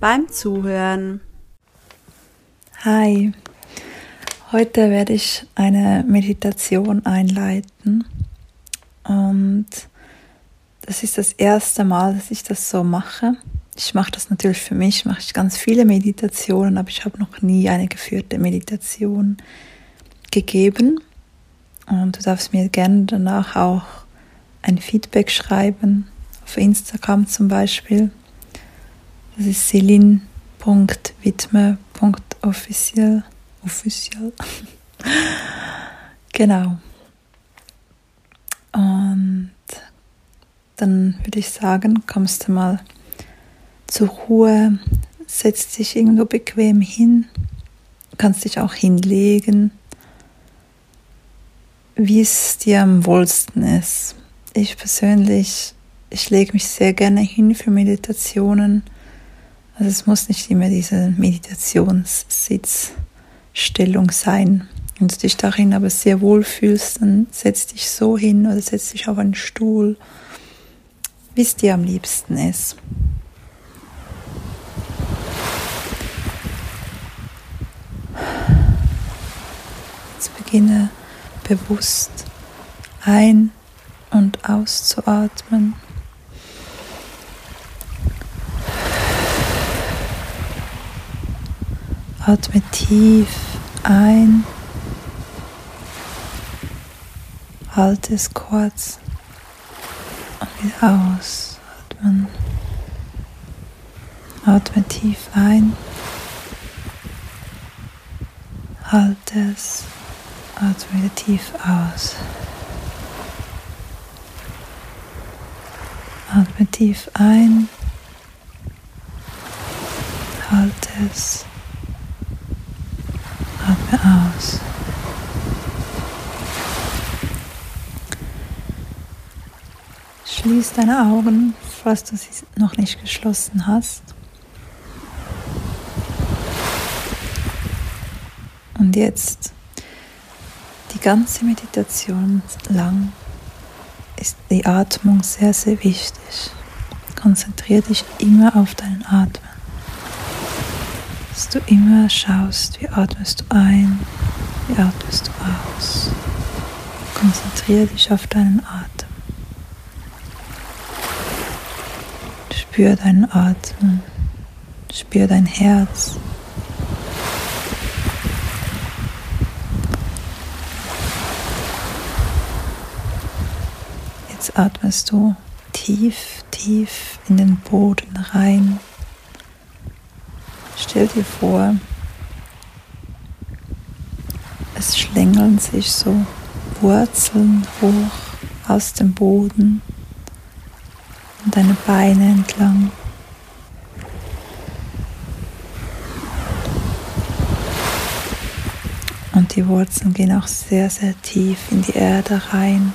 beim Zuhören. Hi, heute werde ich eine Meditation einleiten und das ist das erste Mal, dass ich das so mache. Ich mache das natürlich für mich, mache ich ganz viele Meditationen, aber ich habe noch nie eine geführte Meditation gegeben. Und du darfst mir gerne danach auch ein Feedback schreiben, auf Instagram zum Beispiel. Das ist selin.widme.official. Official. genau. Und dann würde ich sagen, kommst du mal zur Ruhe, setzt dich irgendwo bequem hin, kannst dich auch hinlegen, wie es dir am wohlsten ist. Ich persönlich, ich lege mich sehr gerne hin für Meditationen. Also es muss nicht immer diese Meditationssitzstellung sein. Wenn du dich darin aber sehr wohl fühlst, dann setz dich so hin oder setz dich auf einen Stuhl wie es dir am liebsten ist. Jetzt beginne bewusst ein- und auszuatmen. Atme tief ein, halte es kurz wieder ausatmen. Atme tief ein. Halte es. Atme wieder tief aus. Atme tief ein. Halte es. Atme aus. Schließ deine Augen, falls du sie noch nicht geschlossen hast. Und jetzt die ganze Meditation lang ist die Atmung sehr, sehr wichtig. Konzentriere dich immer auf deinen Atmen. Dass du immer schaust, wie atmest du ein, wie atmest du aus. Konzentriere dich auf deinen Atem. Spür deinen Atem, spür dein Herz. Jetzt atmest du tief, tief in den Boden rein. Stell dir vor, es schlängeln sich so Wurzeln hoch aus dem Boden und deine Beine entlang. Und die Wurzeln gehen auch sehr, sehr tief in die Erde rein.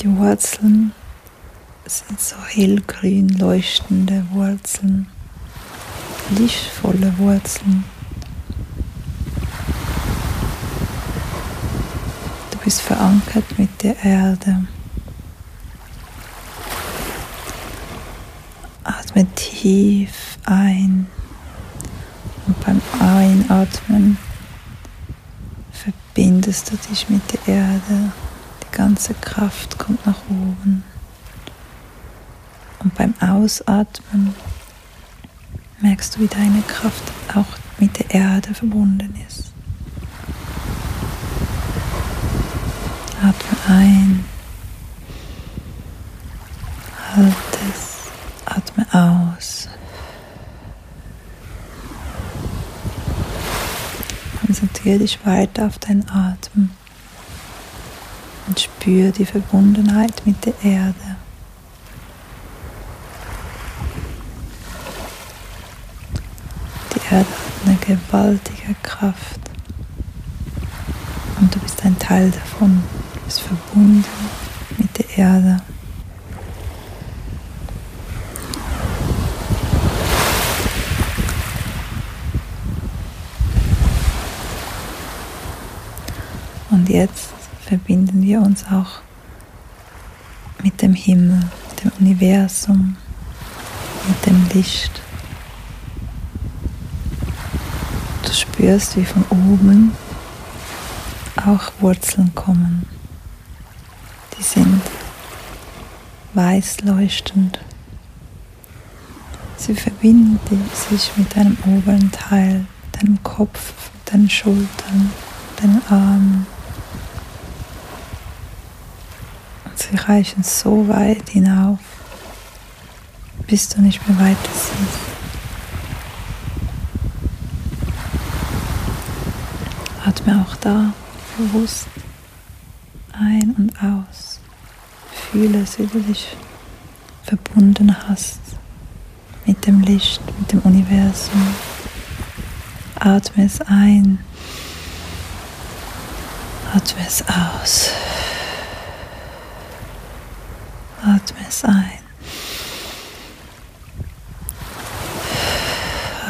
Die Wurzeln sind so hellgrün leuchtende Wurzeln, lichtvolle Wurzeln. Du bist verankert mit der Erde. Atme tief ein und beim Einatmen verbindest du dich mit der Erde. Die ganze Kraft kommt nach oben. Und beim Ausatmen merkst du, wie deine Kraft auch mit der Erde verbunden ist. Atme ein. Halt es. Atme aus. Konzentriere dich weiter auf deinen Atem und spüre die Verbundenheit mit der Erde. Erde hat eine gewaltige Kraft. Und du bist ein Teil davon. Du bist verbunden mit der Erde. Und jetzt verbinden wir uns auch mit dem Himmel, mit dem Universum, mit dem Licht. Du spürst, wie von oben auch Wurzeln kommen. Die sind weiß leuchtend. Sie verbinden sich mit deinem oberen Teil, deinem Kopf, deinen Schultern, deinen Armen. Und sie reichen so weit hinauf, bis du nicht mehr weiter siehst. Atme auch da bewusst ein und aus. Fühle es, wie du dich verbunden hast mit dem Licht, mit dem Universum. Atme es ein, atme es aus. Atme es ein.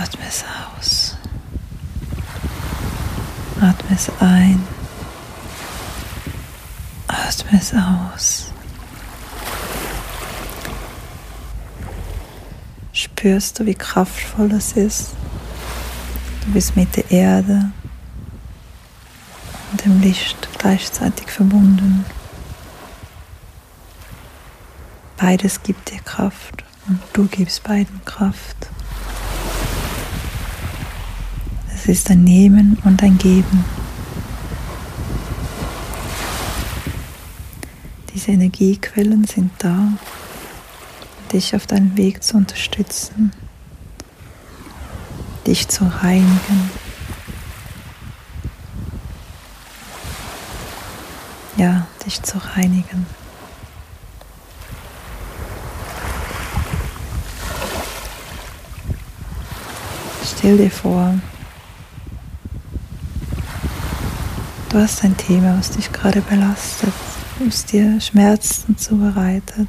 Atme es aus. Atme es ein. Atme es aus. Spürst du, wie kraftvoll es ist? Du bist mit der Erde und dem Licht gleichzeitig verbunden. Beides gibt dir Kraft und du gibst beiden Kraft. Es ist ein Nehmen und ein Geben. Diese Energiequellen sind da, dich auf deinem Weg zu unterstützen, dich zu reinigen. Ja, dich zu reinigen. Stell dir vor, du hast ein Thema, was dich gerade belastet es dir Schmerzen zubereitet.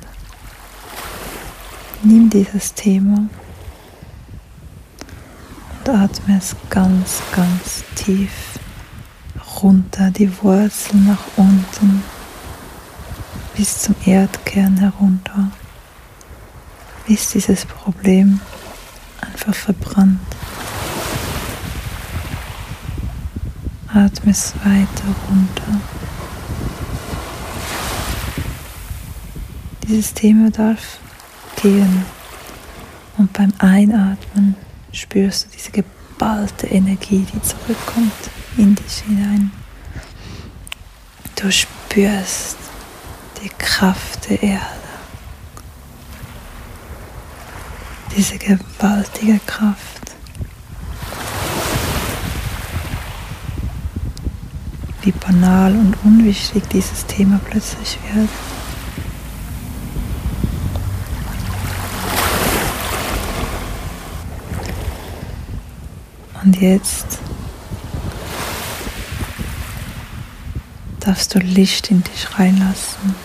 Nimm dieses Thema und atme es ganz, ganz tief runter, die Wurzeln nach unten bis zum Erdkern herunter, bis dieses Problem einfach verbrannt. Atme es weiter runter. Dieses Thema darf gehen. Und beim Einatmen spürst du diese geballte Energie, die zurückkommt in dich hinein. Du spürst die Kraft der Erde. Diese gewaltige Kraft. Wie banal und unwichtig dieses Thema plötzlich wird. Und jetzt darfst du Licht in dich reinlassen.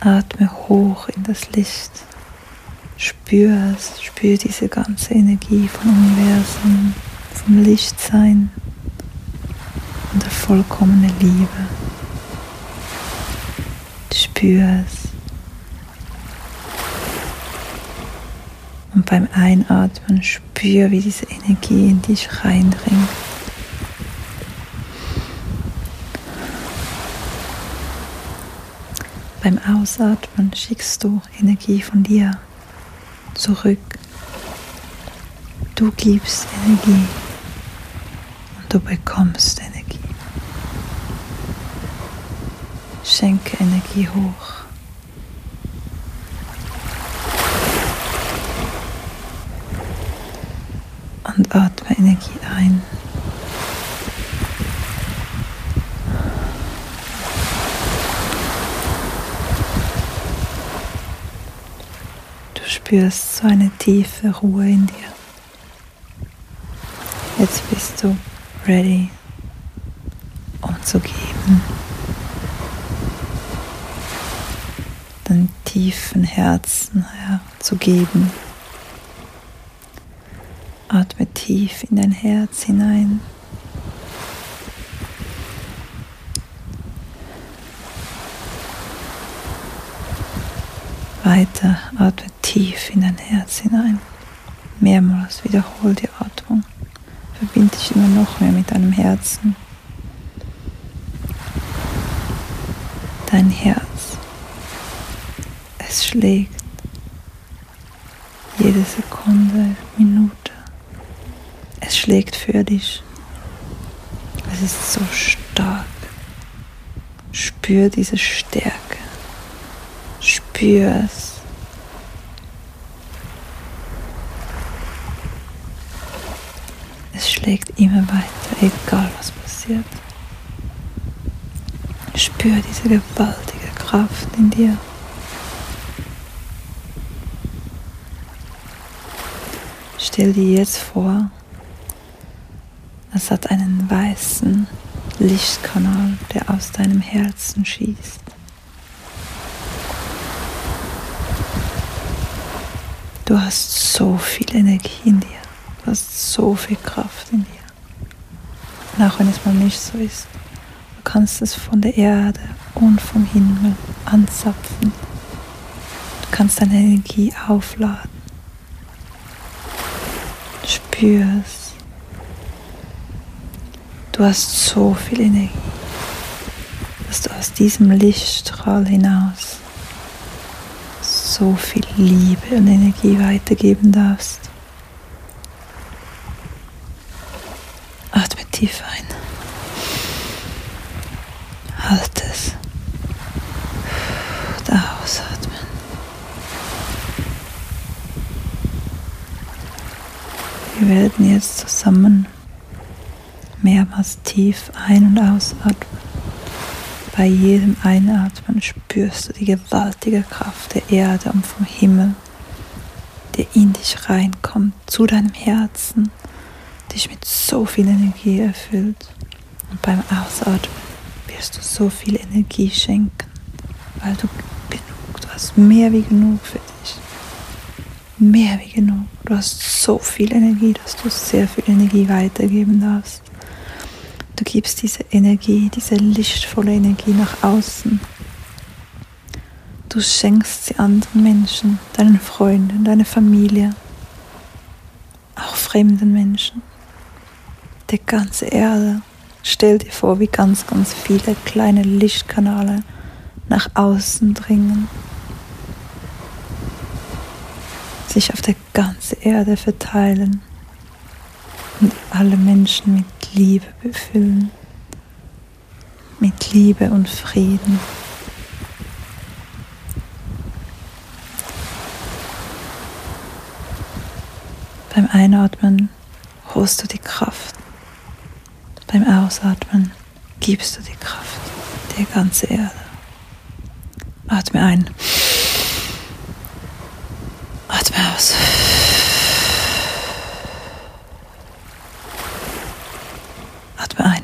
Atme hoch in das Licht. Spür es, spür diese ganze Energie vom Universum, vom Lichtsein und der vollkommenen Liebe. Spür es. Und beim Einatmen spür, wie diese Energie in dich reindringt. Beim Ausatmen schickst du Energie von dir zurück. Du gibst Energie und du bekommst Energie. Schenke Energie hoch. Und atme Energie ein. Du spürst so eine tiefe Ruhe in dir. Jetzt bist du ready, um zu geben. Den tiefen Herzen ja, zu geben. Atme tief in dein Herz hinein. Weiter atme tief in dein Herz hinein. Mehrmals wiederhol die Atmung. Verbinde dich immer noch mehr mit deinem Herzen. Dein Herz. Es schlägt jede Sekunde, Minute. Es schlägt für dich. Es ist so stark. Spür diese Stärke. Spür es. Es schlägt immer weiter, egal was passiert. Spür diese gewaltige Kraft in dir. Stell dir jetzt vor, es hat einen weißen Lichtkanal, der aus deinem Herzen schießt. Du hast so viel Energie in dir. Du hast so viel Kraft in dir. Und auch wenn es mal nicht so ist, du kannst es von der Erde und vom Himmel anzapfen. Du kannst deine Energie aufladen. Spür es. Du hast so viel Energie, dass du aus diesem Lichtstrahl hinaus so viel Liebe und Energie weitergeben darfst. Atme tief ein. Halt es. Und ausatmen. Wir werden jetzt zusammen mehrmals tief ein- und ausatmen. Bei jedem Einatmen spürst du die gewaltige Kraft der Erde und vom Himmel, der in dich reinkommt, zu deinem Herzen, dich mit so viel Energie erfüllt. Und beim Ausatmen wirst du so viel Energie schenken, weil du genug, du hast mehr wie genug für dich. Mehr wie genug. Du hast so viel Energie, dass du sehr viel Energie weitergeben darfst. Du gibst diese Energie, diese lichtvolle Energie nach außen. Du schenkst sie anderen Menschen, deinen Freunden, deiner Familie, auch fremden Menschen, der ganze Erde. Stell dir vor, wie ganz, ganz viele kleine Lichtkanale nach außen dringen, sich auf der ganzen Erde verteilen und alle Menschen mit Liebe befüllen, mit Liebe und Frieden. Beim Einatmen holst du die Kraft. Beim Ausatmen gibst du die Kraft der ganzen Erde. Atme ein. Atme aus. Atme ein.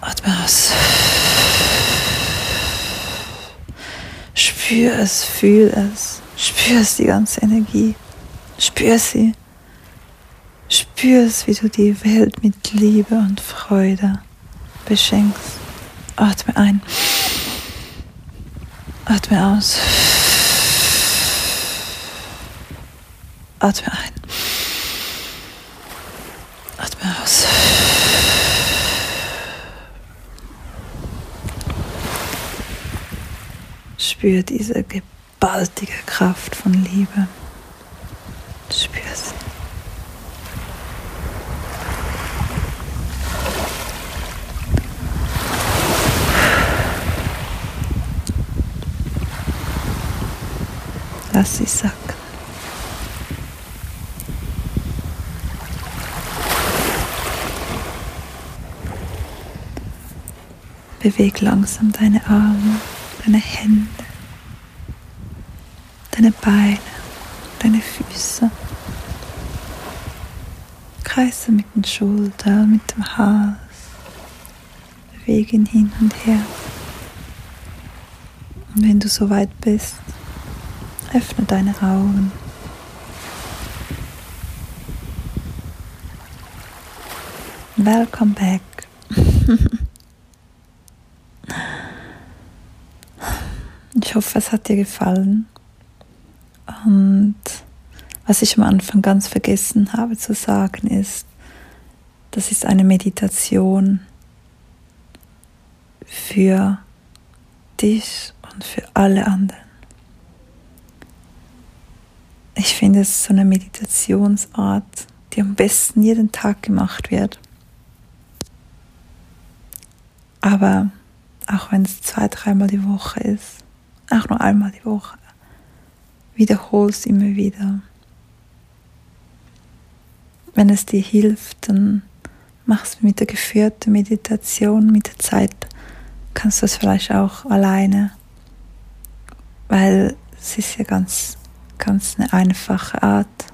Atme aus. Spür es, fühl es. Spür es, die ganze Energie. Spür sie. Spür es, wie du die Welt mit Liebe und Freude beschenkst. Atme ein. Atme aus. Atme ein. Atme aus. Spür diese gewaltige Kraft von Liebe. Spür sie. Lass sie sacken. Beweg langsam deine Arme, deine Hände. Deine Beine, deine Füße. Kreise mit den Schultern, mit dem Hals. Bewege ihn hin und her. Und wenn du soweit bist, öffne deine Augen. Welcome back. ich hoffe, es hat dir gefallen. Und was ich am Anfang ganz vergessen habe zu sagen ist, das ist eine Meditation für dich und für alle anderen. Ich finde es so eine Meditationsart, die am besten jeden Tag gemacht wird. Aber auch wenn es zwei, dreimal die Woche ist, auch nur einmal die Woche, wiederholst immer wieder. Wenn es dir hilft, dann machst du mit der geführten Meditation, mit der Zeit kannst du es vielleicht auch alleine, weil es ist ja ganz, ganz eine einfache Art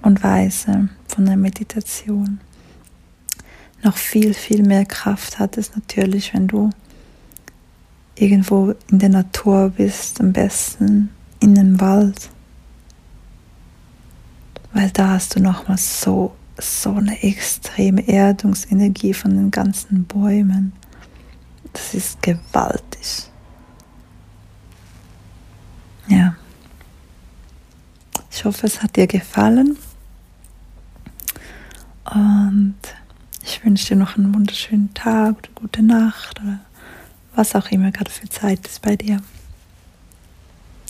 und Weise von der Meditation. Noch viel, viel mehr Kraft hat es natürlich, wenn du irgendwo in der Natur bist, am besten in einem Wald, weil da hast du nochmal so, so eine extreme Erdungsenergie von den ganzen Bäumen. Das ist gewaltig. Ja. Ich hoffe, es hat dir gefallen. Und ich wünsche dir noch einen wunderschönen Tag oder gute Nacht oder was auch immer gerade für Zeit ist bei dir.